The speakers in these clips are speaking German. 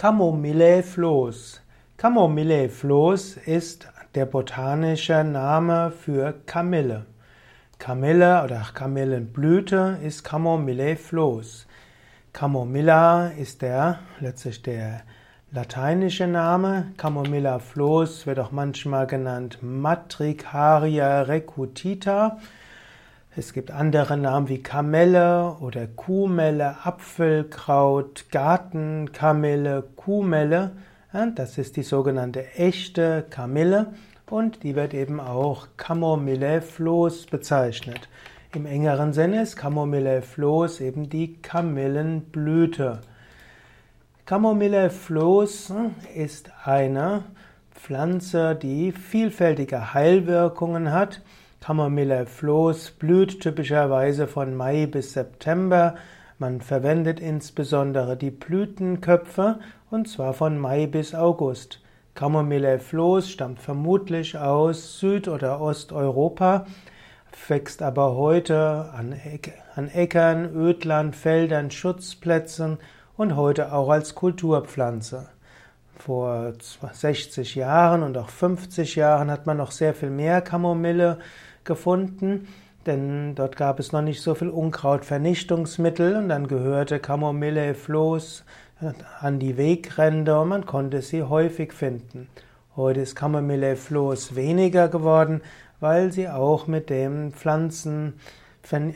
Camomille-Floß. Camomille-Floß ist der botanische Name für Kamille. Kamille oder Kamillenblüte ist Camomille-Floß. Camomilla ist der, letztlich der lateinische Name. Camomilla floß wird auch manchmal genannt Matricaria recutita. Es gibt andere Namen wie Kamelle oder Kuhmelle, Apfelkraut, Gartenkamille, Kuhmelle. Das ist die sogenannte echte Kamille und die wird eben auch Camomille-Floß bezeichnet. Im engeren Sinne ist Camomille floß eben die Kamillenblüte. Camomille floß hm, ist eine Pflanze, die vielfältige Heilwirkungen hat. Camomille floß blüht typischerweise von Mai bis September. Man verwendet insbesondere die Blütenköpfe und zwar von Mai bis August. Camomille floß stammt vermutlich aus Süd- oder Osteuropa wächst aber heute an, an Äckern, Ödland, Feldern, Schutzplätzen und heute auch als Kulturpflanze. Vor 60 Jahren und auch 50 Jahren hat man noch sehr viel mehr Kamomille gefunden, denn dort gab es noch nicht so viel Unkrautvernichtungsmittel und dann gehörte Kamomille Floß an die Wegränder und man konnte sie häufig finden. Heute ist Kamomille Floß weniger geworden, weil sie auch mit dem Pflanzen,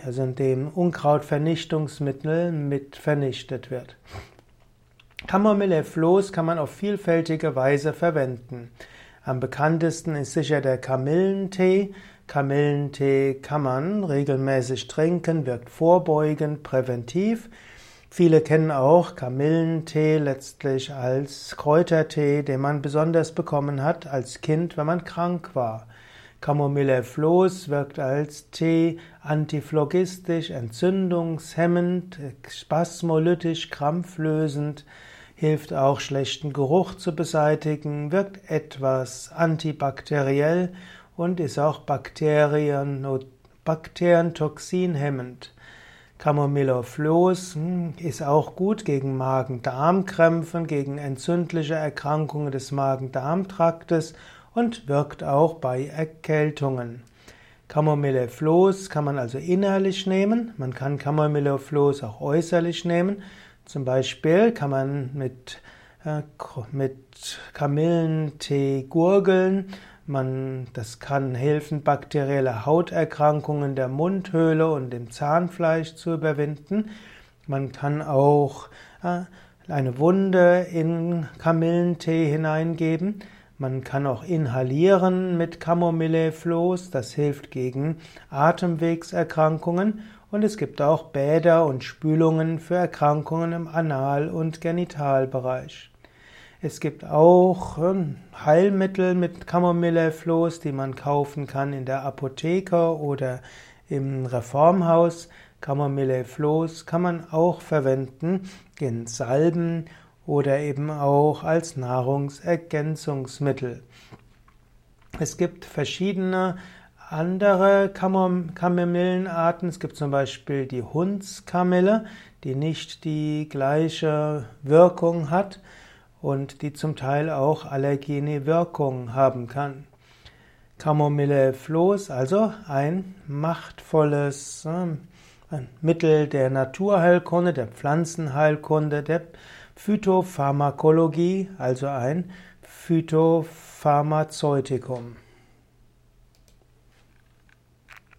also dem Unkrautvernichtungsmittel mit vernichtet wird. Kamomille-Floß kann man auf vielfältige Weise verwenden. Am bekanntesten ist sicher der Kamillentee. Kamillentee kann man regelmäßig trinken, wirkt vorbeugend, präventiv. Viele kennen auch Kamillentee letztlich als Kräutertee, den man besonders bekommen hat als Kind, wenn man krank war. Camomille Floß wirkt als Tee antiphlogistisch, entzündungshemmend, spasmolytisch, krampflösend, hilft auch schlechten Geruch zu beseitigen, wirkt etwas antibakteriell und ist auch Bakterien, Bakterientoxinhemmend. Camomille Floß hm, ist auch gut gegen Magen-Darm-Krämpfen, gegen entzündliche Erkrankungen des Magen-Darm-Traktes und wirkt auch bei Erkältungen. Camomille-Floß kann man also innerlich nehmen, man kann Camomille-Floß auch äußerlich nehmen. Zum Beispiel kann man mit, äh, mit Kamillentee gurgeln. Man, das kann helfen, bakterielle Hauterkrankungen der Mundhöhle und dem Zahnfleisch zu überwinden. Man kann auch äh, eine Wunde in Kamillentee hineingeben. Man kann auch inhalieren mit Camomille-Floß, das hilft gegen Atemwegserkrankungen und es gibt auch Bäder und Spülungen für Erkrankungen im Anal- und Genitalbereich. Es gibt auch ähm, Heilmittel mit Camomille-Floß, die man kaufen kann in der Apotheke oder im Reformhaus. Camomille-Floß kann man auch verwenden in Salben oder eben auch als Nahrungsergänzungsmittel. Es gibt verschiedene andere Kamillenarten. Es gibt zum Beispiel die Hundskamille, die nicht die gleiche Wirkung hat und die zum Teil auch allergene Wirkung haben kann. Kamomille Floß, also ein machtvolles äh, Mittel der Naturheilkunde, der Pflanzenheilkunde, der Phytopharmakologie, also ein Phytopharmazeutikum.